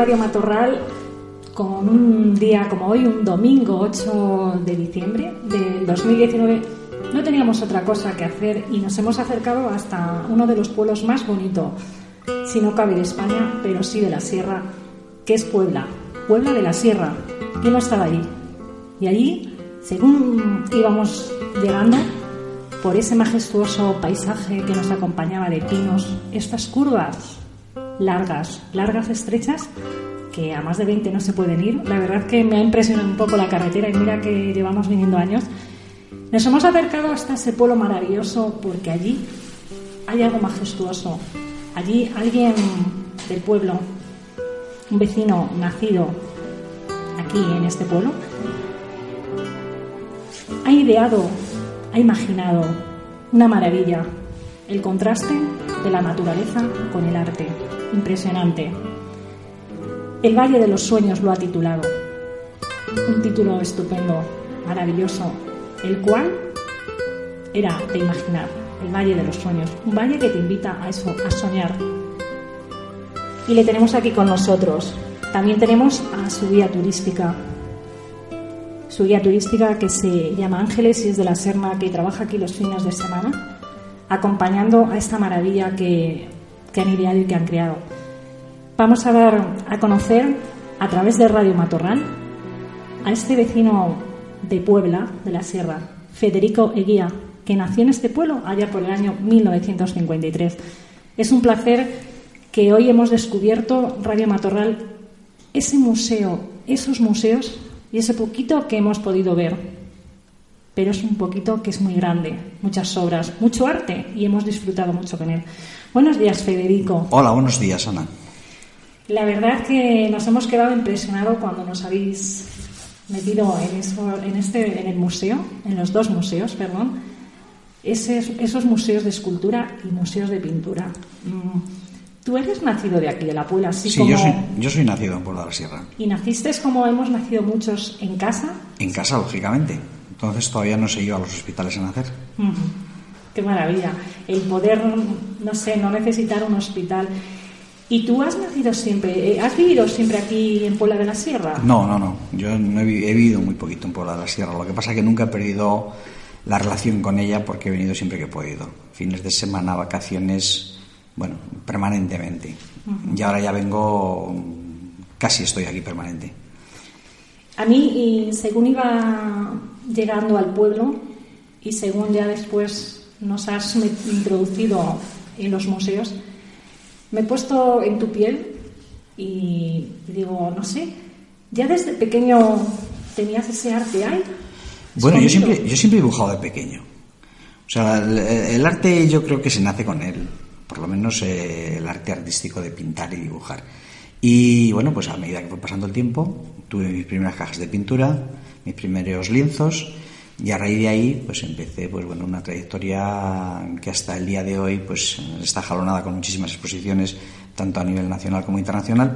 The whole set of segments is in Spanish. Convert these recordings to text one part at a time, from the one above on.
Radio Matorral con un día como hoy, un domingo 8 de diciembre del 2019, no teníamos otra cosa que hacer y nos hemos acercado hasta uno de los pueblos más bonitos, si no cabe de España, pero sí de la Sierra, que es Puebla, Puebla de la Sierra. Yo no estaba allí. Y allí, según íbamos llegando, por ese majestuoso paisaje que nos acompañaba de pinos, estas curvas largas, largas, estrechas, que a más de 20 no se pueden ir. La verdad que me ha impresionado un poco la carretera y mira que llevamos viniendo años. Nos hemos acercado hasta ese pueblo maravilloso porque allí hay algo majestuoso. Allí alguien del pueblo, un vecino nacido aquí en este pueblo, ha ideado, ha imaginado una maravilla, el contraste de la naturaleza con el arte. Impresionante. El Valle de los Sueños lo ha titulado. Un título estupendo, maravilloso, el cual era de imaginar, el Valle de los Sueños, un valle que te invita a eso, a soñar. Y le tenemos aquí con nosotros. También tenemos a su guía turística, su guía turística que se llama Ángeles y es de la Serna, que trabaja aquí los fines de semana, acompañando a esta maravilla que, que han ideado y que han creado. Vamos a dar a conocer a través de Radio Matorral a este vecino de Puebla, de la Sierra, Federico Eguía, que nació en este pueblo allá por el año 1953. Es un placer que hoy hemos descubierto Radio Matorral, ese museo, esos museos y ese poquito que hemos podido ver. Pero es un poquito que es muy grande, muchas obras, mucho arte y hemos disfrutado mucho con él. Buenos días, Federico. Hola, buenos días, Ana. La verdad que nos hemos quedado impresionados cuando nos habéis metido en, en, este, en el museo, en los dos museos, perdón, esos museos de escultura y museos de pintura. Mm, tú eres nacido de aquí, de la Puebla, así sí, como... yo, soy, yo soy nacido en Puebla de la Sierra. ¿Y naciste como hemos nacido muchos en casa? En casa, lógicamente. Entonces todavía no se iba a los hospitales a nacer. Qué maravilla. El poder, no sé, no necesitar un hospital. ¿Y tú has nacido siempre, eh, has vivido siempre aquí en Puebla de la Sierra? No, no, no. Yo no he, he, vivido muy poquito en Puebla de la Sierra. Lo que pasa es que nunca he perdido la relación con ella porque he venido siempre que he podido. Fines de semana, vacaciones, bueno, permanentemente. Uh -huh. Y ahora ya vengo, casi estoy aquí permanente. A mí, según iba llegando al pueblo y según ya después nos has introducido en los museos, me he puesto en tu piel y digo, no sé, ya desde pequeño tenías ese arte ahí. Bueno, yo siempre, yo siempre he dibujado de pequeño. O sea, el, el, arte yo creo que se nace con él, por lo menos eh, el arte artístico de pintar y dibujar. Y bueno, pues a medida que fue pasando el tiempo, tuve mis primeras cajas de pintura, mis primeros lienzos, y a raíz de ahí pues empecé pues bueno una trayectoria que hasta el día de hoy pues está jalonada con muchísimas exposiciones tanto a nivel nacional como internacional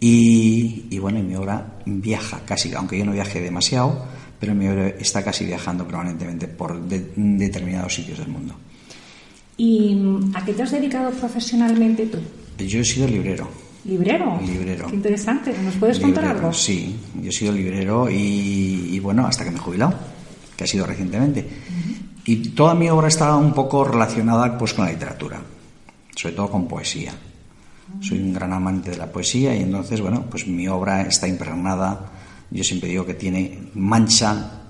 y, y bueno y mi obra viaja casi aunque yo no viaje demasiado pero mi obra está casi viajando permanentemente por de, determinados sitios del mundo ¿Y a qué te has dedicado profesionalmente tú? Yo he sido librero ¿Librero? Librero. Qué interesante. ¿Nos puedes librero, contar algo? Sí, yo he sido librero y, y, bueno, hasta que me he jubilado que ha sido recientemente. Uh -huh. Y toda mi obra está un poco relacionada pues con la literatura, sobre todo con poesía. Uh -huh. Soy un gran amante de la poesía y entonces, bueno, pues mi obra está impregnada, yo siempre digo que tiene mancha,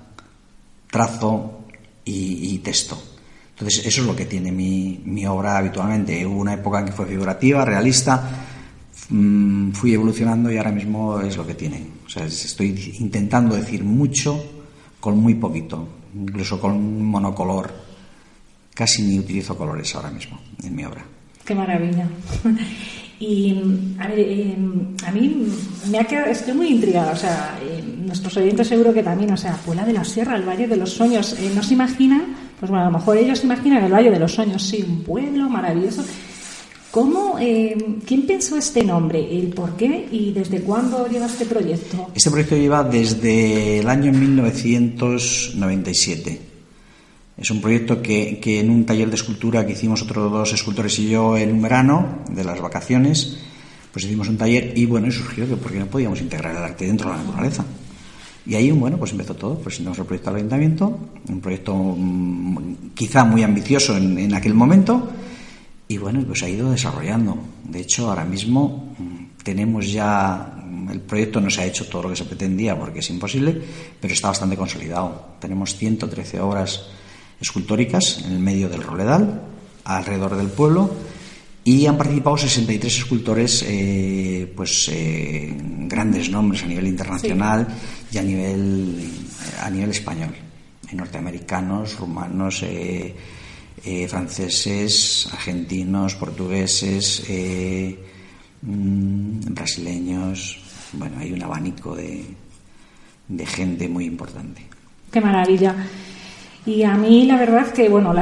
trazo y, y texto. Entonces, eso es lo que tiene mi, mi, obra habitualmente. Hubo una época en que fue figurativa, realista, fui evolucionando y ahora mismo es lo que tiene. O sea, estoy intentando decir mucho con muy poquito, incluso con monocolor. Casi ni utilizo colores ahora mismo en mi obra. Qué maravilla. Y a, ver, eh, a mí me ha quedado, estoy muy intrigada, o sea, eh, nuestros oyentes seguro que también, o sea, Puebla de la Sierra, el Valle de los Sueños, eh, no se imaginan, pues bueno, a lo mejor ellos se imaginan el Valle de los Sueños, sí, un pueblo maravilloso. ¿Cómo, eh, ¿Quién pensó este nombre? ¿El por qué? ¿Y desde cuándo lleva este proyecto? Este proyecto lleva desde el año 1997. Es un proyecto que, que, en un taller de escultura que hicimos otros dos escultores y yo en un verano, de las vacaciones, pues hicimos un taller y bueno, y surgió que porque no podíamos integrar el arte dentro de la naturaleza. Y ahí, bueno, pues empezó todo. Nos el proyecto del ayuntamiento, un proyecto mm, quizá muy ambicioso en, en, aquel momento, y bueno, pues ha ido desarrollando. De hecho, ahora mismo mm, tenemos ya, el proyecto no se ha hecho todo lo que se pretendía porque es imposible, pero está bastante consolidado. Tenemos 113 obras escultóricas en el medio del Roledal, alrededor del pueblo, y han participado 63 escultores, eh, pues eh, grandes nombres a nivel internacional y a nivel, a nivel español. norteamericanos, rumanos, eh, franceses, argentinos, portugueses, mm, brasileños. Bueno, hay un abanico de, de gente muy importante. Qué maravilla. Y a mí la verdad que, bueno, la,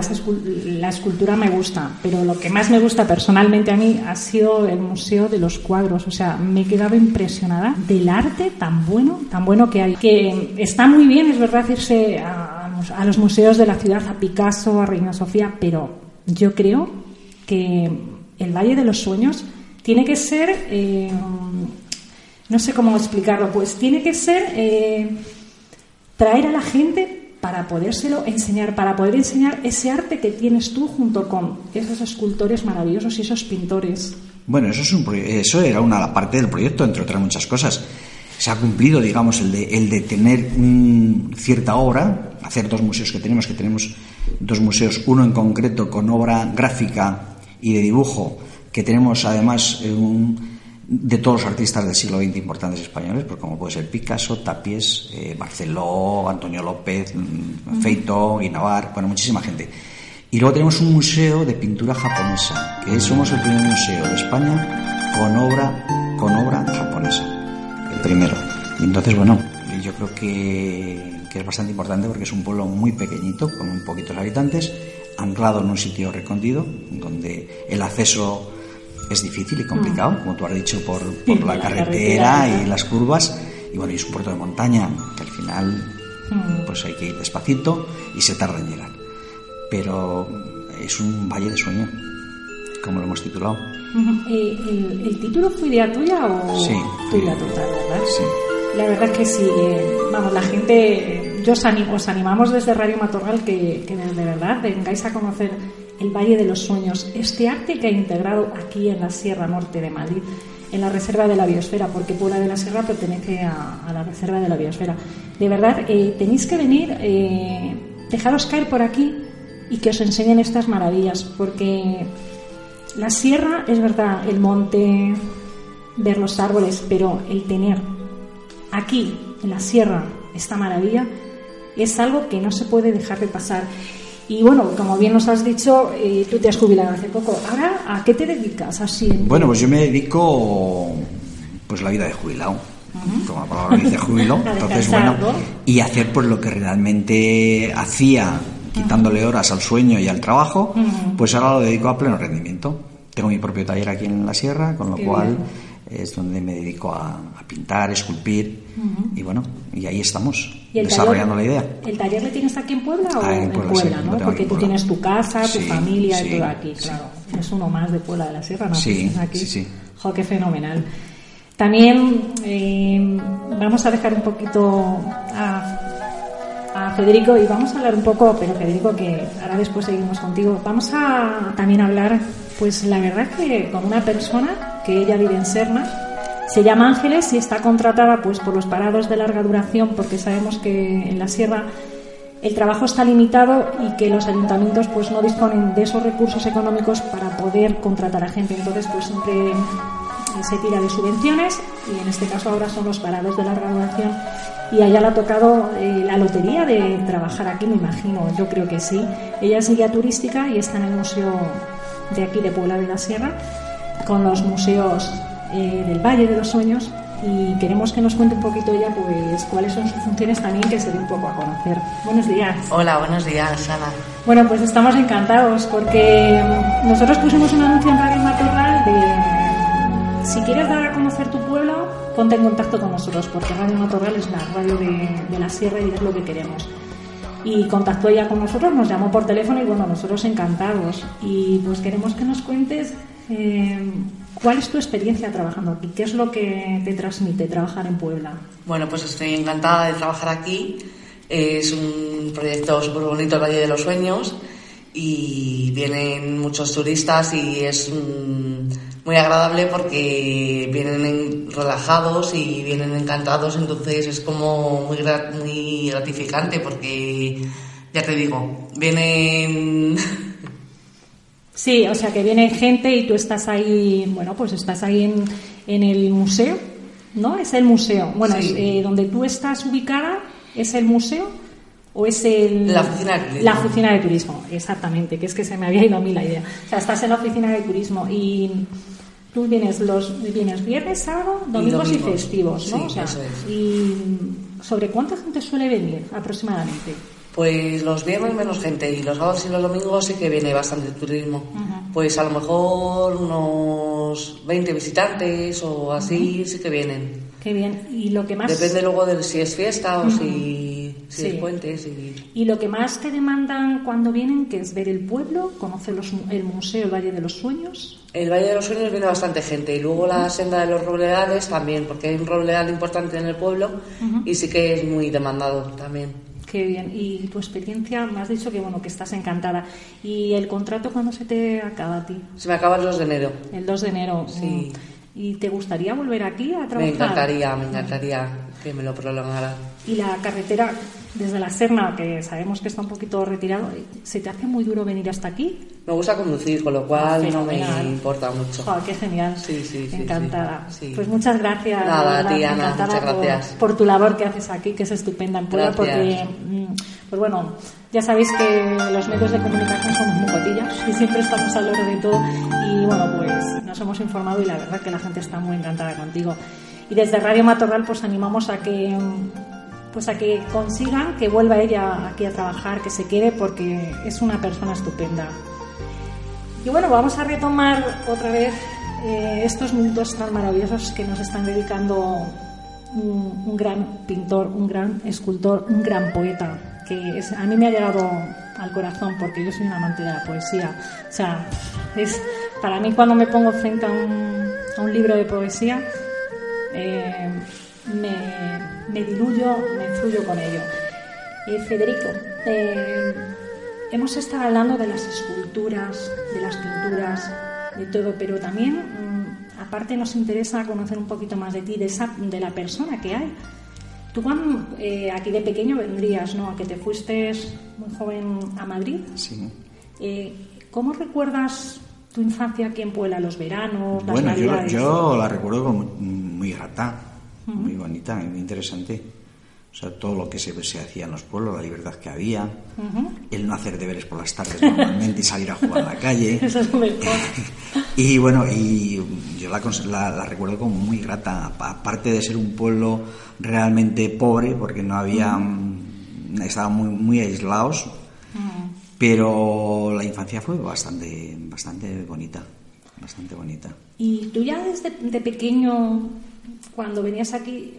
escultura me gusta, pero lo que más me gusta personalmente a mí ha sido el Museo de los Cuadros. O sea, me he quedado impresionada del arte tan bueno, tan bueno que hay. Que está muy bien, es verdad, irse a, los museos de la ciudad, a Picasso, a Reina Sofía, pero yo creo que el Valle de los Sueños tiene que ser, eh, no sé cómo explicarlo, pues tiene que ser eh, traer a la gente para podérselo enseñar, para poder enseñar ese arte que tienes tú junto con esos escultores maravillosos y esos pintores. Bueno, eso, es un, eso era una parte del proyecto, entre otras muchas cosas. Se ha cumplido, digamos, el de, el de tener cierta obra, hacer dos museos que tenemos, que tenemos dos museos, uno en concreto con obra gráfica y de dibujo, que tenemos además un, de todos los artistas del siglo XX importantes españoles, pues como puede ser Picasso, Tapies, eh, Barceló, Antonio López, mm, Feito, Guinavar, bueno, muchísima gente. Y luego tenemos un museo de pintura japonesa, que somos el primer museo de España con obra, con obra japonesa, primero. Y entonces, bueno, yo creo que, que es bastante importante porque es un pueblo muy pequeñito, con muy poquitos habitantes, anclado en un sitio recóndito, donde el acceso es difícil y complicado, como tú has dicho, por, por la, carretera, y las curvas. Y bueno, y es un puerto de montaña que al final mm. pues hay que ir despacito y se tarda en llegar. Pero es un valle de sueño, como lo hemos titulado. Eh, ¿El, título fue idea tuya o sí, tuya total, verdad? Sí. La verdad es que sí, eh, vamos, la gente, yo os, os animamos desde Radio Matorral que, que de verdad vengáis a conocer el Valle de los Sueños, este arte que ha integrado aquí en la Sierra Norte de Madrid, en la Reserva de la Biosfera, porque Puebla de la Sierra pertenece a, la Reserva de la Biosfera. De verdad, eh, tenéis que venir, eh, dejaros caer por aquí y que os enseñen estas maravillas, porque la sierra es verdad, el monte, ver los árboles, pero el tener aquí, en la sierra, esta maravilla, es algo que no se puede dejar de pasar. Y bueno, como bien nos has dicho, eh, tú te has jubilado hace poco. Ahora, ¿a qué te dedicas así? Bueno, pues yo me dedico pues la vida de jubilado. Como la palabra dice jubilo. Entonces, bueno, y hacer pues lo que realmente hacía quitándole horas al sueño y al trabajo, pues ahora lo dedico a pleno rendimiento. Tengo mi propio taller aquí en la sierra, con lo cual es donde me dedico a, pintar, esculpir y bueno, y ahí estamos, desarrollando la idea. ¿El taller le tienes aquí en Puebla o ah, en Puebla? ¿no? Porque tú tienes tu casa, tu familia y todo aquí, claro. Es uno más de Puebla de la Sierra, ¿no? Sí, aquí. sí, sí. Jo, qué fenomenal. También eh, vamos a dejar un poquito a, a, Federico y vamos a hablar un poco, pero Federico, que ahora después seguimos contigo, vamos a también hablar, pues la verdad que con una persona que ella vive en Serna. Se llama Ángeles y está contratada pues por los parados de larga duración porque sabemos que en la sierra el trabajo está limitado y que los ayuntamientos pues no disponen de esos recursos económicos para poder contratar a gente. Entonces pues siempre se tira de subvenciones y en este caso ahora son los parados de larga duración y a ella le ha tocado eh, la lotería de trabajar aquí, me imagino, yo creo que sí. Ella es guía turística y está en el museo de aquí de Puebla de la Sierra con los museos eh, del Valle de los Sueños y queremos que nos cuente un poquito ella pues cuáles son sus funciones también que se dé un poco a conocer. Buenos días. Hola, buenos días, Ana. Bueno, pues estamos encantados porque nosotros pusimos un anuncio en Radio Matorral de si quieres dar a conocer tu pueblo, ponte en contacto con nosotros porque Radio Matorral es la radio de, la sierra y es lo que queremos y contactó ella con nosotros, nos llamó por teléfono y bueno, nosotros encantados. Y pues queremos que nos cuentes eh, ¿Cuál es tu experiencia trabajando aquí? ¿Qué es lo que te transmite trabajar en Puebla? Bueno, pues estoy encantada de trabajar aquí. Es un proyecto súper bonito, el Valle de los Sueños, y vienen muchos turistas y es muy agradable porque vienen relajados y vienen encantados, entonces es como muy, muy gratificante porque, ya te digo, vienen... Sí, o sea que viene gente y tú estás ahí, bueno, pues estás ahí en, en el museo, ¿no? Es el museo. Bueno, eh, donde tú estás ubicada, ¿es el museo? ¿O es el, la oficina de turismo? La oficina de turismo, exactamente, que es que se me había ido a mí la idea. O sea, estás en la oficina de turismo y tú vienes los vienes viernes, sábado, domingos y, festivos, ¿no? Sí, o sea, ¿Y sobre cuánta gente suele venir aproximadamente? Pues los viernes menos gente y los sábados y los domingos sí que viene bastante turismo. Pues a lo mejor unos 20 visitantes o así sí que vienen. Qué bien. Y lo que más... Depende luego de si es fiesta o si, es puentes. Y... lo que más te demandan cuando vienen, que es ver el pueblo, conocer los, el museo, el Valle de los Sueños. El Valle de los Sueños viene bastante gente y luego la senda de los robledales también, porque hay un robledal importante en el pueblo y sí que es muy demandado también. Qué bien. Y tu experiencia, me has dicho que bueno que estás encantada. ¿Y el contrato cuándo se te acaba a ti? Se me acaba el 2 de enero. El 2 de enero. Sí. Mm. ¿Y te gustaría volver aquí a trabajar? Me encantaría, me encantaría que me lo prolongara. ¿Y la carretera desde la Serna, que sabemos que está un poquito retirado, ¿se te hace muy duro venir hasta aquí? Me gusta conducir, con lo cual no me importa mucho. qué genial. Sí, sí, sí Encantada. Pues muchas gracias. Nada, tía, Ana, muchas gracias. Por, tu labor que haces aquí, que es estupenda en Puebla, porque, mm, pues bueno, ya sabéis que los medios de comunicación son muy cotillas y siempre estamos al loro de todo. Y bueno, pues nos hemos informado y la verdad que la gente está muy encantada contigo. Y desde Radio Matorral, pues animamos a que pues a que consiga que vuelva ella aquí a trabajar, que se quede porque es una persona estupenda. Y bueno, vamos a retomar otra vez eh, estos minutos tan maravillosos que nos están dedicando un, gran pintor, un gran escultor, un gran poeta, que a mí me ha llegado al corazón porque yo soy una amante de la poesía. O sea, es para mí cuando me pongo frente a un, a un libro de poesía, eh, me, me diluyo, me influyo con ello. Eh, Federico, eh, hemos estado hablando de las esculturas, de las pinturas, de todo, pero también, mm, aparte, nos interesa conocer un poquito más de ti, de, esa, de la persona que hay. Tú cuando eh, aquí de pequeño vendrías, ¿no? A que te fuiste muy joven a Madrid. Sí. ¿Cómo recuerdas tu infancia aquí en Puebla, los veranos, las bueno, yo, yo, la recuerdo como muy grata muy bonita, muy interesante. O sea, todo lo que se, se hacía en los pueblos, la libertad que había, el no hacer deberes por las tardes normalmente y salir a jugar a la calle. Eso es y bueno, y yo la, la, recuerdo como muy grata, aparte de ser un pueblo realmente pobre, porque no había, mm, estaban muy, muy aislados, pero la infancia fue bastante, bastante bonita, bastante bonita. ¿Y tú ya desde de pequeño cuando venías aquí,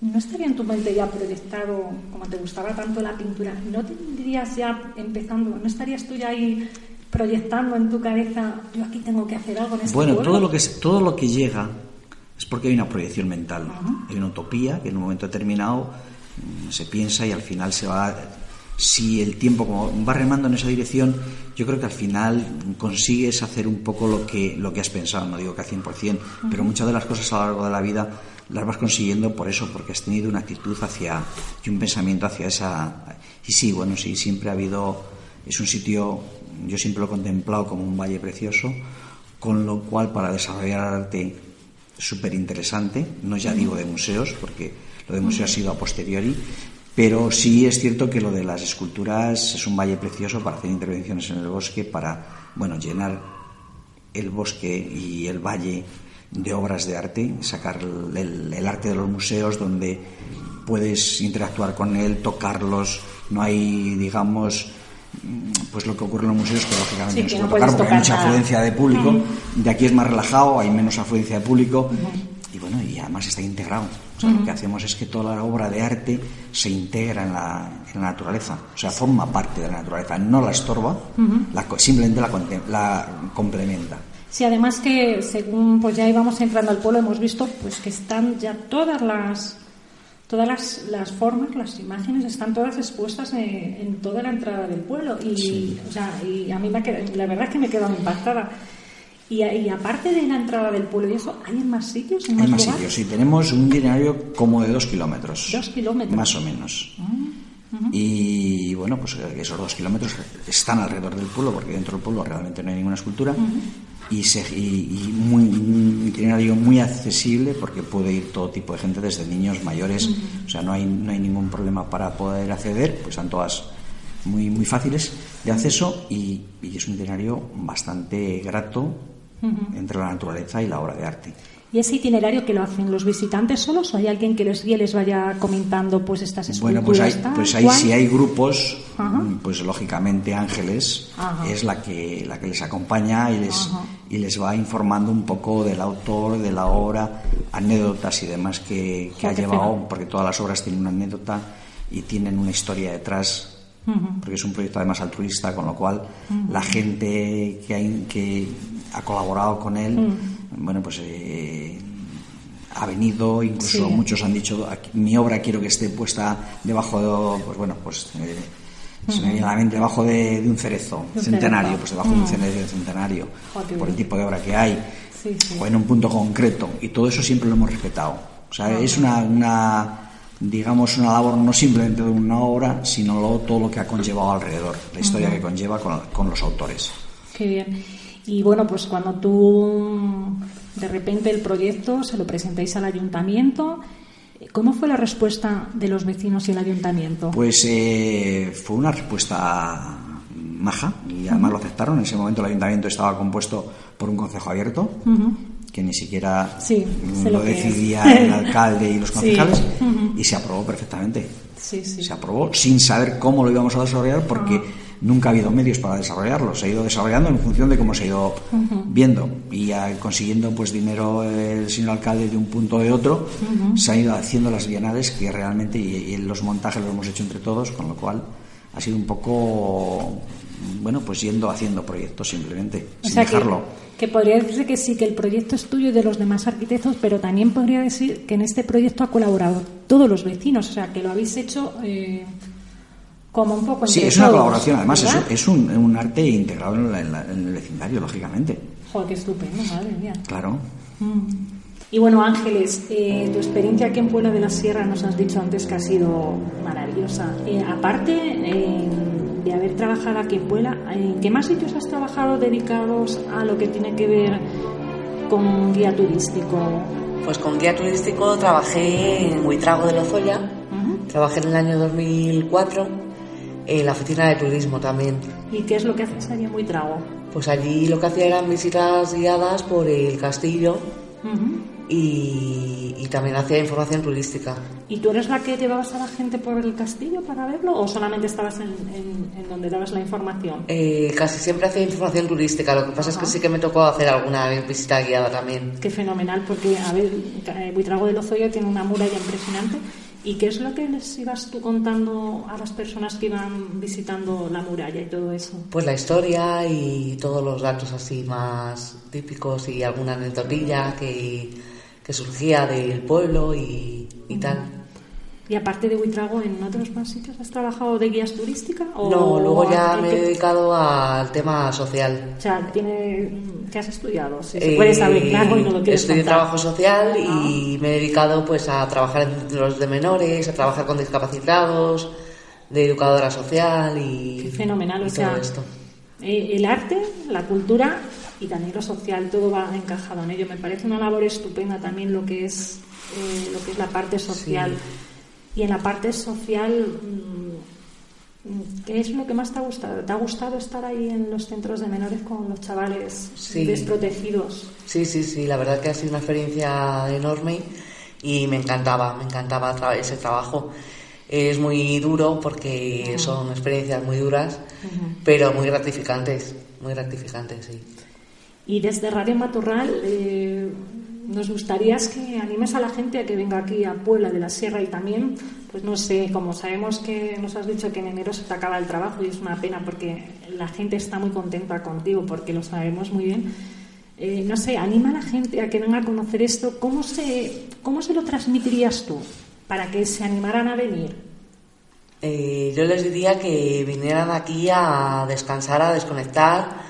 ¿no estaría en tu mente ya proyectado, como te gustaba tanto la pintura, no tendrías ya empezando, no estarías tú ya ahí proyectando en tu cabeza, yo aquí tengo que hacer algo en este Bueno, todo lo, que, todo lo que llega es porque hay una proyección mental, hay una utopía que en un momento determinado mm, se piensa y al final se va si el tiempo como va remando en esa dirección, yo creo que al final consigues hacer un poco lo que, lo que has pensado, no digo que al 100%, pero muchas de las cosas a lo largo de la vida las vas consiguiendo por eso, porque has tenido una actitud hacia y un pensamiento hacia esa... Y sí, bueno, sí, siempre ha habido... Es un sitio, yo siempre lo he contemplado como un valle precioso, con lo cual para desarrollar arte súper interesante, no ya digo de museos, porque lo de museos ha sido a posteriori, pero sí es cierto que lo de las esculturas es un valle precioso para hacer intervenciones en el bosque, para bueno, llenar el bosque y el valle de obras de arte, sacar el, arte de los museos donde puedes interactuar con él, tocarlos, no hay, digamos, pues lo que ocurre en los museos que lógicamente no se puede tocar porque hay mucha afluencia de público, de aquí es más relajado, hay menos afluencia de público. Y bueno, y además está integrado. Lo que hacemos es que toda la obra de arte se integra en la, naturaleza, o sea, forma parte de la naturaleza, no la estorba, la, simplemente la, complementa. Sí, además que según pues ya íbamos entrando al pueblo hemos visto pues que están ya todas las todas las, las formas, las imágenes están todas expuestas en, en toda la entrada del pueblo y, o sea, y a mí me la verdad es que me he quedado impactada. Y, y aparte de la entrada del pueblo y eso, ¿hay en más sitios? ¿En Hay más sitios, sí. Tenemos un itinerario como de dos kilómetros. Dos kilómetros. Más o menos. Y bueno, pues eh, esos dos kilómetros están alrededor del pueblo, porque dentro del pueblo realmente no hay ninguna escultura. Y, se, y, y muy, un itinerario muy accesible, porque puede ir todo tipo de gente, desde niños, mayores. O sea, no hay, no hay ningún problema para poder acceder, pues están todas muy, muy fáciles de acceso y, y es un itinerario bastante grato entre la naturaleza y la obra de arte. ¿Y ese itinerario que lo hacen los visitantes solos o hay alguien que les guíe les vaya comentando pues estas esculturas? Bueno, pues hay, pues hay, si hay grupos, Ajá. pues lógicamente Ángeles Ajá. es la que, la que les acompaña y les, Ajá. y les va informando un poco del autor, de la obra, anécdotas y demás que, que ha llevado, porque todas las obras tienen una anécdota y tienen una historia detrás. Porque es un proyecto además altruista, con lo cual la gente que, hay, que ha colaborado con él, bueno, pues eh, ha venido, incluso Sí. muchos han dicho, "Aquí- mi obra quiero que esté puesta debajo de, pues bueno, pues eh, se me viene a la mente debajo de, de un cerezo centenario, cerezo. pues debajo de un cerezo centenario, qué por el tipo de obra que hay, Sí, sí. o en un punto concreto, y todo eso siempre lo hemos respetado. O sea, es una, una, digamos, una labor no simplemente de una obra, sino luego todo lo que ha conllevado alrededor, la historia que conlleva con, con los autores. Qué bien. Y bueno, pues cuando tú de repente el proyecto se lo presentáis al ayuntamiento, ¿cómo fue la respuesta de los vecinos y el ayuntamiento? Pues eh, fue una respuesta maja y además lo aceptaron. En ese momento el ayuntamiento estaba compuesto por un consejo abierto, que ni siquiera Sí, lo es. decidía el alcalde y los Sí. concejales, y se aprobó perfectamente. Sí. Se aprobó sin saber cómo lo íbamos a desarrollar porque nunca ha habido medios para desarrollarlo. Se ha ido desarrollando en función de cómo se ha ido viendo y consiguiendo pues dinero el señor alcalde de un punto o de otro. Se han ido haciendo las bienales que realmente y, y los montajes los hemos hecho entre todos, con lo cual ha sido un poco bueno pues yendo haciendo proyectos simplemente O sin que, dejarlo. que podría decirse que sí, que el proyecto es tuyo y de los demás arquitectos, pero también podría decir que en este proyecto ha colaborado todos los vecinos, o sea, que lo habéis hecho eh, como un poco Sí, es una todos, colaboración. Además, es, es un, un arte integrado en, la- en la- en el vecindario, lógicamente. Joder, qué estupendo, madre mía. Claro. Y bueno, Ángeles, eh, tu experiencia aquí en Puebla de la Sierra nos has dicho antes que ha sido maravillosa. Eh, aparte eh, de haber trabajado aquí en Puebla, ¿en qué más sitios has trabajado dedicados a lo que tiene que ver con guía turístico? Pues con guía turístico trabajé en Huitrago de Lozoya, Ujú. trabajé en el año 2004 en la oficina de turismo también. ¿Y qué es lo que haces allí en Buitrago? Pues allí lo que hacía eran visitas guiadas por el castillo. Y, y también hacía información turística. ¿Y tú eres la que llevabas a la gente por el castillo para verlo o solamente estabas en, en- en donde dabas la información? Eh, casi siempre hacía información turística, lo que pasa es que Ajá. sí que me tocó hacer alguna visita guiada también. Qué fenomenal, porque, a ver, eh, Buitrago de Lozoya tiene una muralla impresionante. ¿Y qué es lo que les ibas tú contando a las personas que iban visitando la muralla y todo eso? Pues la historia y todos los datos así más típicos y alguna anécdotilla que, que surgía del pueblo y, y tal. Y aparte de Buitrago, ¿en otros más sitios has trabajado de guías turísticas? O No, luego ya me he dedicado al tema social. O sea, tiene, ¿qué has estudiado? Si se Eh, puede saber, claro, y no lo quieres Estudié contar. trabajo social y me he dedicado pues a trabajar en centros de menores, a trabajar con discapacitados, de educadora social y, Qué fenomenal, y o sea, todo esto. eh, el arte, la cultura y también lo social, todo va encajado en ello. Me parece una labor estupenda también lo que es, eh, lo que es la parte social. Y en la parte social, mm, ¿qué es lo que más te ha gustado? ¿Te ha gustado estar ahí en los centros de menores con los chavales Sí. desprotegidos? Sí, sí, sí, la verdad que ha sido una experiencia enorme y me encantaba, me encantaba tra- ese trabajo. Es muy duro porque son experiencias muy duras, pero muy gratificantes, muy gratificantes, sí. Y desde Radio Matorral eh, nos gustaría que animes a la gente a que venga aquí a Puebla de la Sierra y también, pues no sé, como sabemos que nos has dicho que en enero se te acaba el trabajo y es una pena porque la gente está muy contenta contigo porque lo sabemos muy bien. Eh, no sé, anima a la gente a que venga a conocer esto. ¿Cómo se, cómo se lo transmitirías tú para que se animaran a venir? Eh, yo les diría que vinieran aquí a descansar, a desconectar,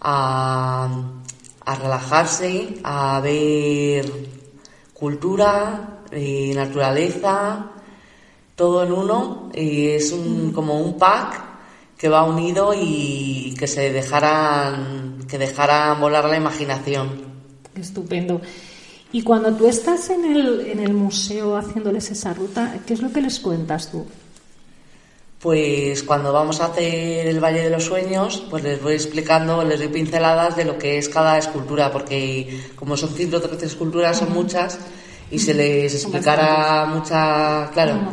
a, a relajarse, a ver cultura, naturaleza, todo en uno. Y es un, como un pack que va unido y que se dejaran, que dejaran volar la imaginación. Estupendo. Y cuando tú estás en el, en el museo haciéndoles esa ruta, ¿qué es lo que les cuentas tú? Pues cuando vamos a hacer el Valle de los Sueños, pues les voy explicando, les doy pinceladas de lo que es cada escultura, porque como son 113 esculturas, son muchas, y se les explicara mucha, claro,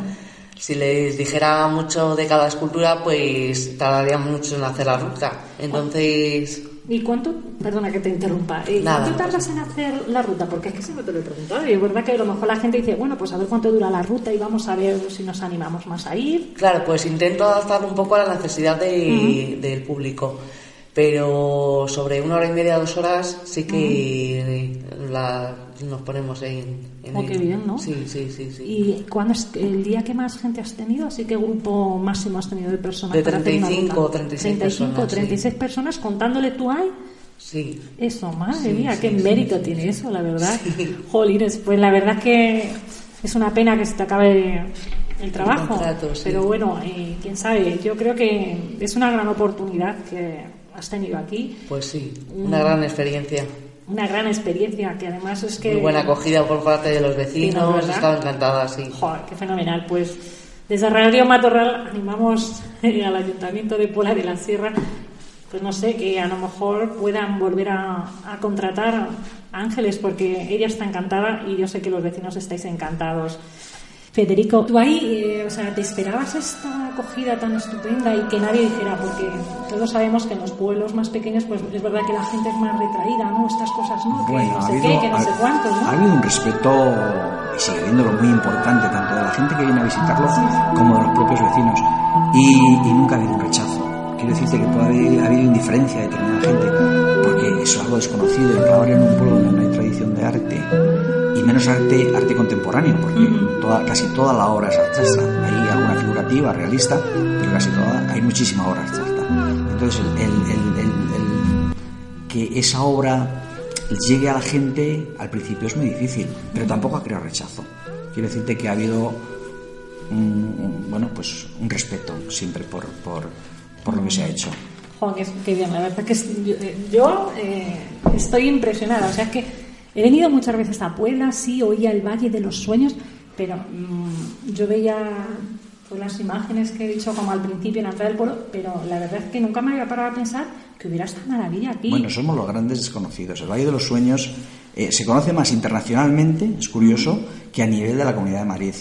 si les dijera mucho de cada escultura, pues tardaría mucho en hacer la ruta. Entonces... ¿Y cuánto, perdona que te interrumpa, ¿y cuánto tardas en hacer la ruta? Porque es que siempre te lo he preguntado y es verdad que a lo mejor la gente dice, bueno, pues a ver cuánto dura la ruta y vamos a ver si nos animamos más a ir. Claro, pues intento adaptar un poco a la necesidad del público, pero sobre una hora y media, dos horas sí que la nos ponemos en, en oh, qué bien, ¿no? Sí, sí, sí, sí. ¿Y cuándo es el día que más gente has tenido? ¿Así qué grupo máximo has tenido de personas? De 35 o 36 35 personas. 36 personas contándole tú hay. Sí. Eso, madre mía, qué mérito tiene eso, la verdad. Jolines, pues la verdad que es una pena que se te acabe el trabajo. El contrato, pero bueno, eh, quién sabe, yo creo que es una gran oportunidad que has tenido aquí. Pues sí, una gran experiencia. Una gran experiencia que además es que muy buena acogida por parte de los vecinos sí, estaba encantada sí. Joder, qué fenomenal. Pues desde Radio Matorral animamos al Ayuntamiento de Puebla de la Sierra pues no sé que a lo mejor puedan volver a, a contratar a Ángeles porque ella está encantada y yo sé que los vecinos estáis encantados Federico, tú ahí, eh, o sea, ¿te esperabas esta acogida tan estupenda y que nadie dijera? Porque todos sabemos que en los pueblos más pequeños, pues es verdad que la gente es más retraída, ¿no? Estas cosas, ¿no? Que bueno, no sé habido, qué, que no ha, sé cuántos, ¿no? Ha habido un respeto, y sigue habiéndolo muy importante, tanto de la gente que viene a visitarlo como de los propios vecinos. Y, y nunca ha habido un rechazo. Quiero decirte que puede haber, haber indiferencia de determinada gente, porque eso es algo desconocido. Clavar en un pueblo donde no hay tradición de arte, y menos arte, arte contemporáneo, porque uh -huh. toda, casi toda la obra es abstracta. Hay alguna figurativa, realista, pero casi toda, hay muchísima obra abstracta. Entonces, el, el, el, que esa obra llegue a la gente al principio es muy difícil, pero tampoco ha creado rechazo. Quiero decirte que ha habido un, bueno, pues un respeto siempre por, por, por lo que se ha hecho. Bien, la verdad que yo, yo eh, estoy impresionada, o sea, es que he venido muchas veces a Puebla, sí, oía el Valle de los Sueños, pero mmm, yo veía pues, las imágenes que he dicho como al principio en la entrada del pueblo, pero la verdad es que nunca me había parado a pensar que hubiera esta maravilla aquí. Bueno, somos los grandes desconocidos. El Valle de los Sueños eh, se conoce más internacionalmente, es curioso, que a nivel de la Comunidad de Madrid.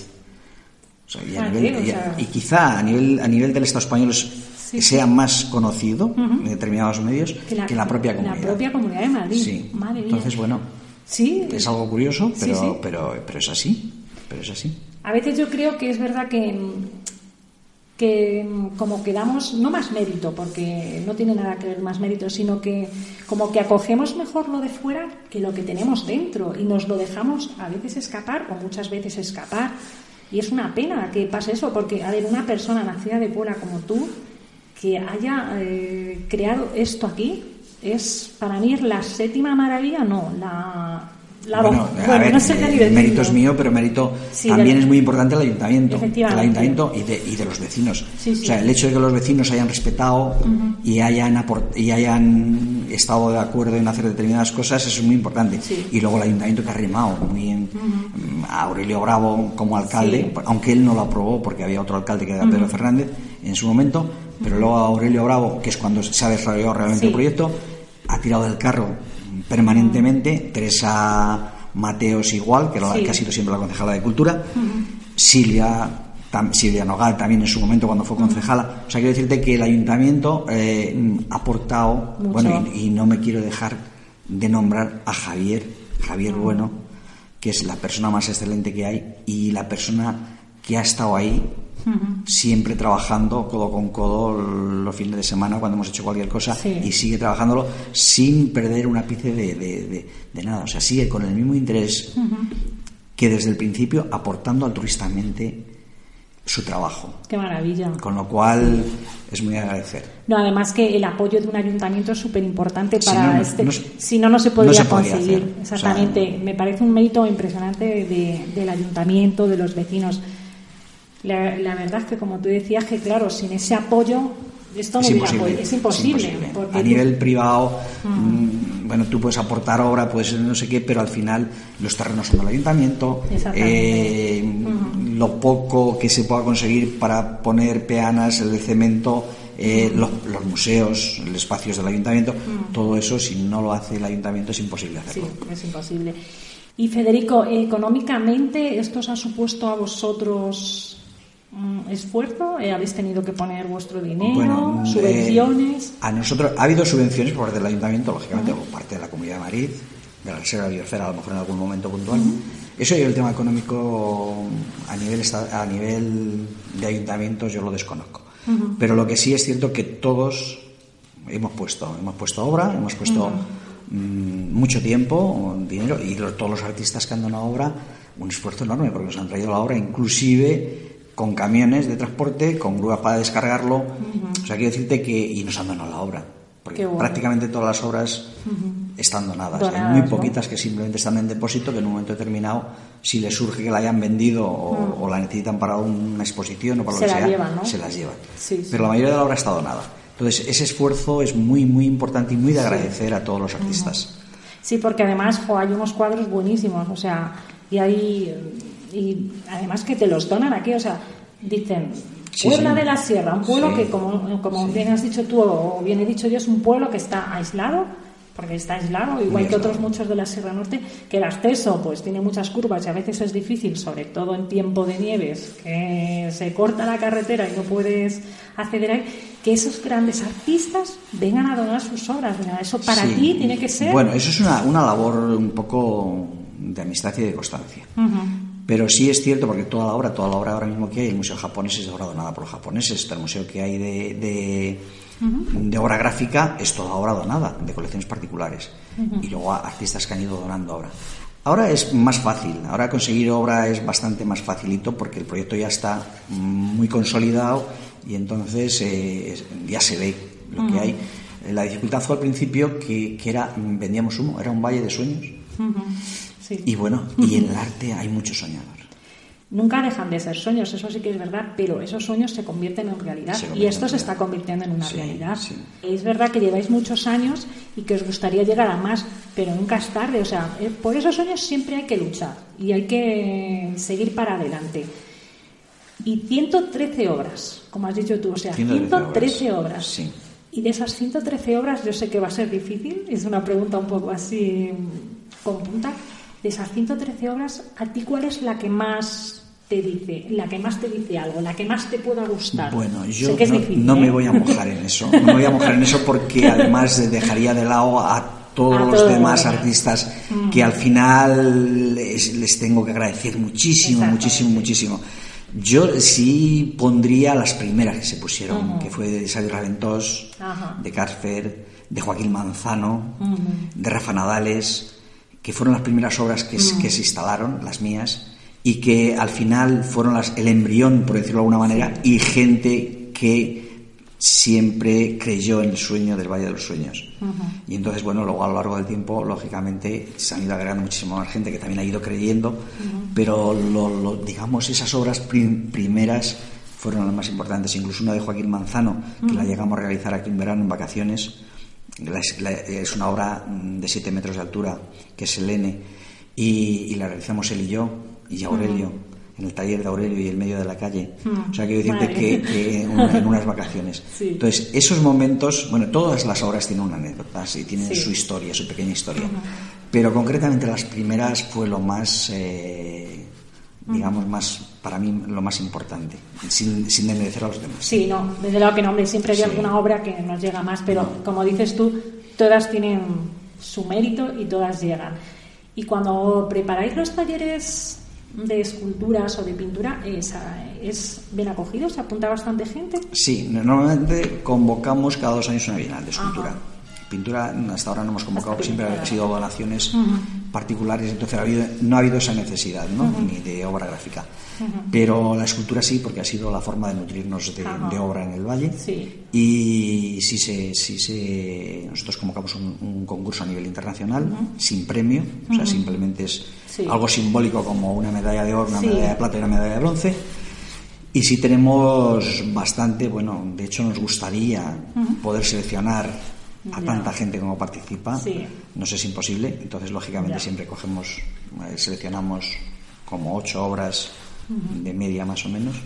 O sea, y, a nivel, sí, o y, sea- y quizá a nivel, a nivel del Estado español es- Sí, sea más conocido en determinados medios que la, propia comunidad. La propia comunidad de Madrid. Sí. Madre mía. Entonces, bueno, Sí, es algo curioso, Sí, pero, sí. Pero, pero es así. Pero es así. A veces yo creo que es verdad que, que como que damos, no más mérito, porque no tiene nada que ver más mérito, sino que como que acogemos mejor lo de fuera que lo que tenemos dentro y nos lo dejamos a veces escapar o muchas veces escapar. Y es una pena que pase eso, porque, a ver, una persona nacida de Puebla como tú, que haya eh, creado esto aquí, es para mí es la séptima maravilla, no, la... la bueno, a bueno, ver, no sé qué eh, mérito es mío, pero mérito Sí, también del- es muy importante el ayuntamiento. El ayuntamiento y de, y de los vecinos. Sí, sí. O sea, el hecho de que los vecinos hayan respetado y, hayan aport- y hayan estado de acuerdo en hacer determinadas cosas eso es muy importante. Y luego el ayuntamiento que ha remado muy bien. A Aurelio Bravo como alcalde, aunque él no lo aprobó porque había otro alcalde que era Pedro Fernández en su momento, pero luego Aurelio Bravo, que es cuando se ha desarrollado realmente Sí. el proyecto, ha tirado del carro permanentemente. Teresa Mateos igual, que, Sí. que ha sido siempre la concejala de Cultura. Silvia, tam- Silvia Nogal también en su momento cuando fue concejala. O sea, quiero decirte que el ayuntamiento eh, ha aportado, bueno, y, y no me quiero dejar de nombrar a Javier, Javier Ah. Bueno, que es la persona más excelente que hay y la persona que ha estado ahí siempre trabajando codo con codo los fines de semana cuando hemos hecho cualquier cosa y sigue trabajándolo sin perder un ápice de, de, nada. O sea, sigue con el mismo interés que desde el principio aportando altruistamente su trabajo. Qué maravilla. Con lo cual es muy agradecer. No, además que el apoyo de un ayuntamiento es súper importante para este. si no, no se podría conseguir. Exactamente. Me parece un mérito impresionante del ayuntamiento, de los vecinos. La, la, verdad es que, como tú decías, que claro, sin ese apoyo esto no es imposible. Es imposible. A nivel privado, mm, bueno, tú puedes aportar obra, puedes no sé qué, pero al final los terrenos son del ayuntamiento. Eh, lo poco que se pueda conseguir para poner peanas, el cemento, eh, los, museos, los espacios del ayuntamiento, todo eso, si no lo hace el ayuntamiento, es imposible hacerlo. Sí, es imposible. Y Federico, económicamente, ¿esto os ha supuesto a vosotros Mm, esfuerzo? Eh, ¿Habéis tenido que poner vuestro dinero? Eh, ¿Subvenciones? a nosotros ha habido subvenciones por parte del Ayuntamiento, lógicamente, por parte de la Comunidad de Madrid, de la Reserva Biosfera, a lo mejor en algún momento puntual. Eso y el tema económico a nivel, a nivel de ayuntamientos yo lo desconozco. Pero lo que sí es cierto que todos hemos puesto, hemos puesto obra, hemos puesto mm, mucho tiempo, dinero, y todos los artistas que han donado obra, un esfuerzo enorme porque nos han traído la obra, inclusive con camiones de transporte, con grúas para descargarlo. O sea, quiero decirte que. Y nos han donado la obra. Porque prácticamente todas las obras están donadas. Hay muy poquitas que simplemente están en depósito, que en un momento determinado, si les surge que la hayan vendido o, la necesitan para una exposición o para lo que sea, se las llevan. Pero la mayoría de la obra está donada. Entonces, ese esfuerzo es muy, muy importante y muy de agradecer a todos los artistas. Sí, porque además hay unos cuadros buenísimos, o sea, y hay y además que te los donan aquí, o sea, dicen Puebla de la Sierra, un pueblo que, como, como bien has dicho tú o bien he dicho yo, es un pueblo que está aislado, porque está aislado, igual que otros muchos de la Sierra Norte, que el acceso pues tiene muchas curvas y a veces es difícil, sobre todo en tiempo de nieves, que se corta la carretera y no puedes acceder ahí, que esos grandes artistas vengan a donar sus obras. Eso para ti tiene que ser... Bueno, eso es una, una labor un poco de amistad y de constancia. Pero sí es cierto, porque toda la obra, toda la obra ahora mismo que hay, el Museo Japonés es donada por los japoneses, el museo que hay de, de, obra gráfica es toda obra donada, de colecciones particulares. Y luego artistas que han ido donando obra. Ahora es más fácil, ahora conseguir obra es bastante más facilito porque el proyecto ya está muy consolidado y entonces eh, ya se ve lo que hay. La dificultad fue al principio que, que, era, vendíamos humo, era un valle de sueños. Y bueno, y en el arte hay muchos soñadores. Nunca dejan de ser sueños, eso sí que es verdad, pero esos sueños se convierten en realidad y esto se está convirtiendo en una realidad. Es verdad que lleváis muchos años y que os gustaría llegar a más, pero nunca es tarde. O sea, eh, por esos sueños siempre hay que luchar y hay que seguir para adelante. Y 113 obras, como has dicho tú, o sea, 113 obras. Y de esas 113 obras, yo sé que va a ser difícil, es una pregunta un poco así con punta de esas 113 obras, ¿a ti cuál es la que más te dice, la que más te dice algo, la que más te pueda gustar? Bueno, yo no, me ¿eh? voy a mojar en eso, no me voy a mojar en eso porque además dejaría de lado a todos los demás artistas mm. que al final les, tengo que agradecer muchísimo, muchísimo, muchísimo. Yo sí pondría las primeras que se pusieron, que fue de Xavier Raventós, de Carfer, de Joaquín Manzano, de Rafa Nadales, que fueron las primeras obras que, mm. que se instalaron, las mías, y que al final fueron las, el embrión, por decirlo de alguna manera, y gente que siempre creyó en el sueño del Valle de los Sueños. Y entonces, bueno, luego a lo largo del tiempo, lógicamente, se han ido agregando muchísima más gente que también ha ido creyendo, pero lo, digamos, esas obras primeras fueron las más importantes. Incluso una de Joaquín Manzano, que la llegamos a realizar aquí en verano, en vacaciones, es una obra mm, de 7 metros de altura, que es el N, y, la realizamos él y yo, y Aurelio, en el taller de Aurelio y el medio de la calle. O sea, quiero decirte que, en unas vacaciones. Entonces, esos momentos, bueno, todas las obras tienen una anécdota, y tienen su historia, su pequeña historia. Pero concretamente las primeras fue lo más, eh, digamos, más para mí lo más importante, sin, sin desmerecer a los demás. Sí, no, desde luego que no, hombre, siempre hay alguna obra que nos llega más, pero como dices tú, todas tienen su mérito y todas llegan. Y cuando preparáis los talleres de esculturas o de pintura es, es bien acogido? ¿Se apunta bastante gente? Sí, normalmente convocamos cada dos años una bienal de escultura. Pintura hasta ahora no hemos convocado, siempre ha sido donaciones particulares, entonces ha habido, no ha habido esa necesidad ¿no? ni de obra gráfica. Pero la escultura sí, porque ha sido la forma de nutrirnos de, obra en el valle. Y sí se, sí se, nosotros convocamos un, concurso a nivel internacional sin premio, o sea, simplemente es algo simbólico como una medalla de oro, una medalla de plata y una medalla de bronce. Y sí tenemos bastante, bueno, de hecho nos gustaría poder seleccionar a tanta gente como participa. No sé, es imposible. Entonces, lógicamente, siempre cogemos, eh, seleccionamos como ocho obras de media más o menos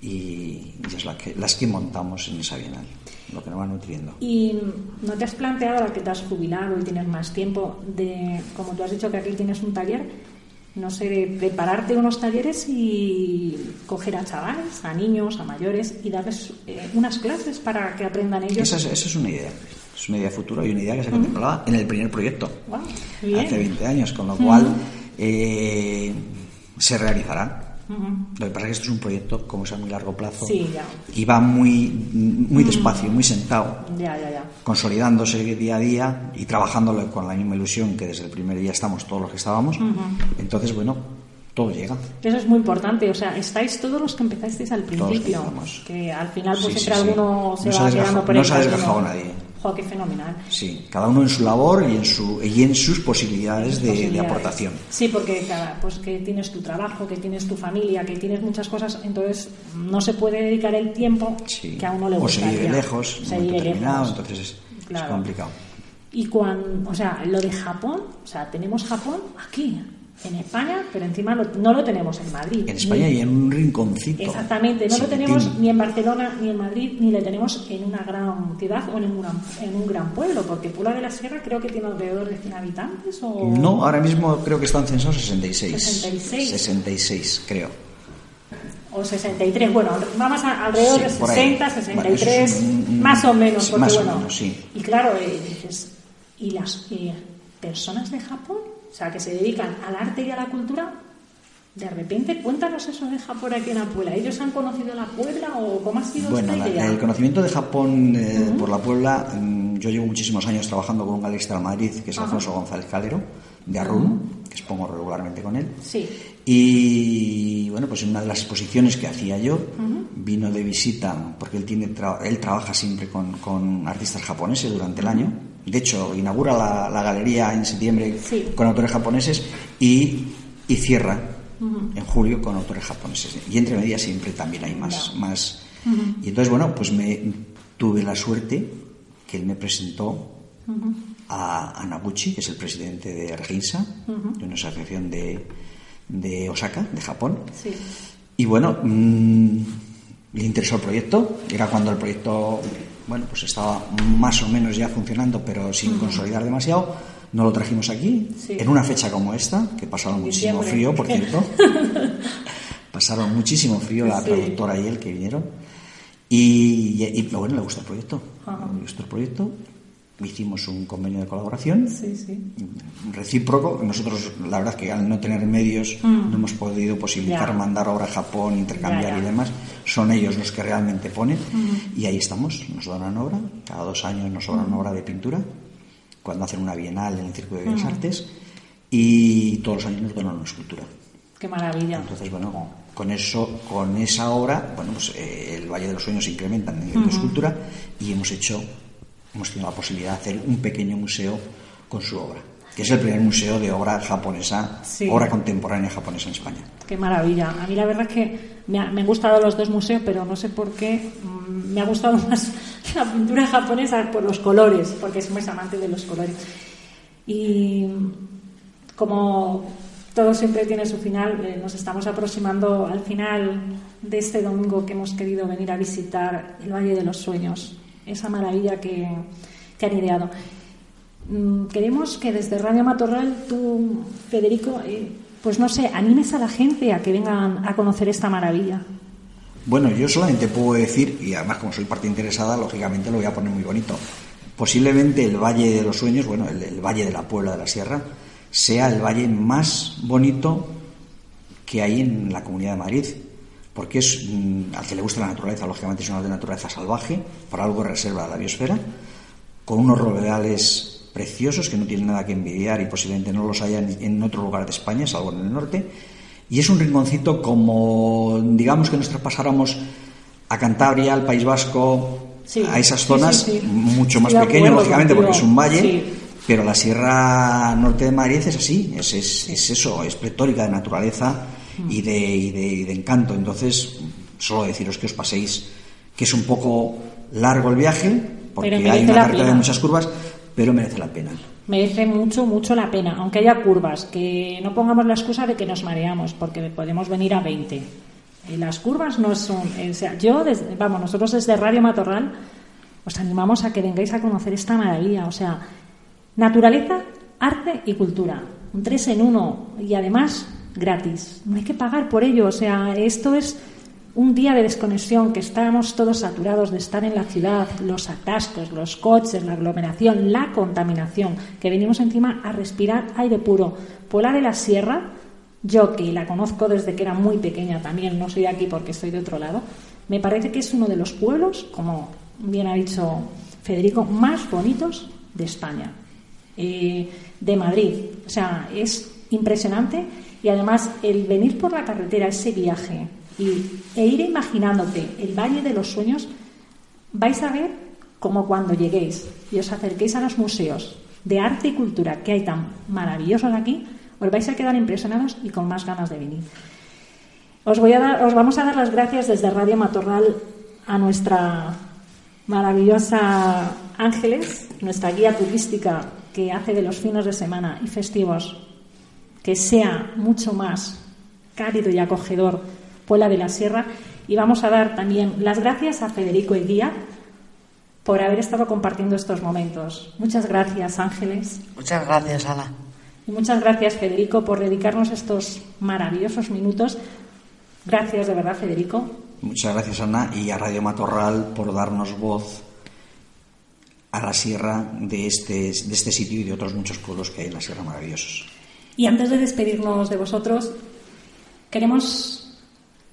y, es la que, las que montamos en esa bienal, lo que nos va nutriendo. ¿Y no te has planteado, ahora que te has jubilado y tienes más tiempo, de, como tú has dicho que aquí tienes un taller, no sé, de prepararte unos talleres y coger a chavales, a niños, a mayores y darles eh, unas clases para que aprendan ellos? Esa es, esa es una idea. Es una idea futura y una idea que se contemplaba en el primer proyecto, hace 20 años, con lo cual eh, se realizará. Lo que pasa es que esto es un proyecto, como sea, a muy largo plazo y va muy, muy despacio, muy sentado, consolidándose día a día y trabajándolo con la misma ilusión que desde el primer día estamos todos los que estábamos. Entonces, bueno, todo llega. Eso es muy importante, o sea, estáis todos los que empezasteis al principio, que, al final pues entre alguno se va quedando por No se ha desgajado nadie. ¡Jo, qué fenomenal! Sí, cada uno en su labor y en, su, y en sus posibilidades, de, aportación. Sí, porque cada, pues que tienes tu trabajo, que tienes tu familia, que tienes muchas cosas, entonces no se puede dedicar el tiempo que a uno le gusta. O se vive lejos, se vive lejos. entonces es, complicado. Y cuando, o sea, lo de Japón, o sea, tenemos Japón aquí, en España, pero encima no lo tenemos en Madrid. En España y en un rinconcito. Exactamente, no lo tenemos ni en Barcelona ni en Madrid, ni lo tenemos en una gran ciudad o en un gran, en un gran pueblo, porque Pula de la Sierra creo que tiene alrededor de 100 habitantes. O... No, ahora mismo creo que están censados 66. 66. 66, creo. O 63, bueno, vamos a, alrededor de 60, 63, más o menos. Porque, más bueno, o menos, sí. Y claro, eh, dices, ¿y las eh, personas de Japón? O sea, que se dedican al arte y a la cultura, de repente, cuéntanos eso de Japón aquí en la Puebla. ¿Ellos han conocido la Puebla o cómo ha sido bueno, esta idea? el conocimiento de Japón eh, por la Puebla, mm, yo llevo muchísimos años trabajando con un galerista de Madrid, que es Alfonso González Calero, de Arrum, que expongo regularmente con él. Sí. Y bueno, pues en una de las exposiciones que hacía yo, vino de visita, porque él, tiene él trabaja siempre con, con artistas japoneses durante el año de hecho, inaugura la, galería en septiembre con autores japoneses y, cierra en julio con autores japoneses. Y entre medias siempre también hay más. más. Y entonces, bueno, pues me tuve la suerte que él me presentó a, Naguchi, que es el presidente de Arginsa, de una asociación de, de Osaka, de Japón. Y bueno, mm, le interesó el proyecto. Era cuando el proyecto bueno, pues estaba más o menos ya funcionando, pero sin consolidar demasiado. No lo trajimos aquí, en una fecha como esta, que pasaron muchísimo frío, por cierto. pasaron muchísimo frío la productora y él que vinieron. Y, y, bueno, le gusta el proyecto. Le gustó el proyecto hicimos un convenio de colaboración recíproco. Nosotros, la verdad, que al no tener medios, mm. no hemos podido posibilitar mandar obra a Japón, intercambiar y demás. Son ellos los que realmente ponen. Mm. Y ahí estamos, nos donan obra. Cada dos años nos donan mm. obra de pintura, cuando hacen una bienal en el Círculo de Bellas Artes. Y todos los años nos donan una escultura. Qué maravilla. Entonces, bueno, con eso, con esa obra, bueno, pues eh, el Valle de los Sueños se incrementa en nivel de escultura y hemos hecho hemos tenido la posibilidad de hacer un pequeño museo con su obra, que es el primer museo de obra japonesa, obra contemporánea japonesa en España. Qué maravilla. A mí la verdad es que me, han gustado los dos museos, pero no sé por qué mm, me ha gustado más la pintura japonesa por los colores, porque es muy amante de los colores. Y como todo siempre tiene su final, eh, nos estamos aproximando al final de este domingo que hemos querido venir a visitar el Valle de los Sueños esa maravilla que, han ideado. Mm, queremos que desde Radio Matorral tú, Federico, eh, pues no sé, animes a la gente a que vengan a conocer esta maravilla. Bueno, yo solamente puedo decir, y además como soy parte interesada, lógicamente lo voy a poner muy bonito. Posiblemente el Valle de los Sueños, bueno, el, Valle de la Puebla de la Sierra, sea el valle más bonito que hay en la Comunidad de Madrid. Porque es, mm, al que le gusta la naturaleza, lógicamente es una de naturaleza salvaje, por algo reserva la biosfera, con unos rovedales preciosos que no tienen nada que envidiar y posiblemente no los haya en otro lugar de España, salvo en el norte. Y es un rinconcito como, digamos que nosotros pasáramos a Cantabria, al País Vasco, a esas zonas, mucho más pequeño, lógicamente, porque es un valle, pero la Sierra Norte de Madrid es así, es, es, eso, es pletórica de naturaleza y de, y de, encanto. Entonces, solo deciros que os paséis, que es un poco largo el viaje, porque hay una carretera de muchas curvas, pero merece la pena. Merece mucho, mucho la pena, aunque haya curvas, que no pongamos la excusa de que nos mareamos, porque podemos venir a 20 y las curvas no son. O sea, yo, vamos, nosotros desde Radio Matorral os animamos a que vengáis a conocer esta maravilla. O sea, naturaleza, arte y cultura. Un tres en uno y además gratis. No hay que pagar por ello. O sea, esto es un día de desconexión que estamos todos saturados de estar en la ciudad, los atascos, los coches, la aglomeración, la contaminación, que venimos encima a respirar aire puro. Pola de la Sierra yo, que la conozco desde que era muy pequeña también, no soy de aquí porque estoy de otro lado, me parece que es uno de los pueblos, como bien ha dicho Federico, más bonitos de España, eh, de Madrid. O sea, es impresionante y además el venir por la carretera, ese viaje y, e ir imaginándote el Valle de los Sueños, vais a ver como cuando lleguéis y os acerquéis a los museos de arte y cultura que hay tan maravillosos aquí, os vais a quedar impresionados y con más ganas de venir. Os, voy a dar, os vamos a dar las gracias desde Radio Matorral a nuestra maravillosa Ángeles, nuestra guía turística que hace de los fines de semana y festivos que sea mucho más cálido y acogedor Puebla de la Sierra. Y vamos a dar también las gracias a Federico y Guía por haber estado compartiendo estos momentos. Muchas gracias, Ángeles. Muchas gracias, Ana. Y muchas gracias, Federico, por dedicarnos estos maravillosos minutos. Gracias de verdad, Federico. Muchas gracias, Ana, y a Radio Matorral por darnos voz a la sierra de este, de este sitio y de otros muchos pueblos que hay en la sierra maravillosos. Y antes de despedirnos de vosotros, queremos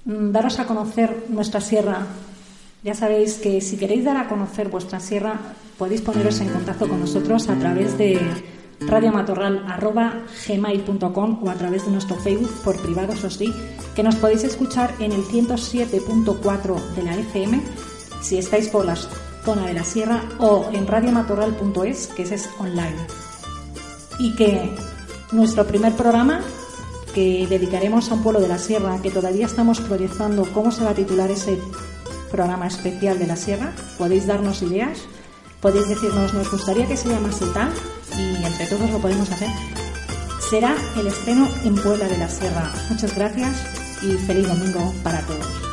mm, daros a conocer nuestra sierra. Ya sabéis que si queréis dar a conocer vuestra sierra, podéis poneros en contacto con nosotros a través de radiomatorral.gmail.com o a través de nuestro Facebook por privado, eso sí, que nos podéis escuchar en el 107.4 de la FM si estáis por la zona de la sierra o en radiomatorral.es, que ese es online. Y que nuestro primer programa que dedicaremos a un pueblo de la sierra, que todavía estamos proyectando cómo se va a titular ese programa especial de la sierra, podéis darnos ideas podéis decirnos, nos gustaría que se llamase tal y entre todos lo podemos hacer. Será el estreno en Puebla de la Sierra. Muchas gracias y feliz domingo para todos.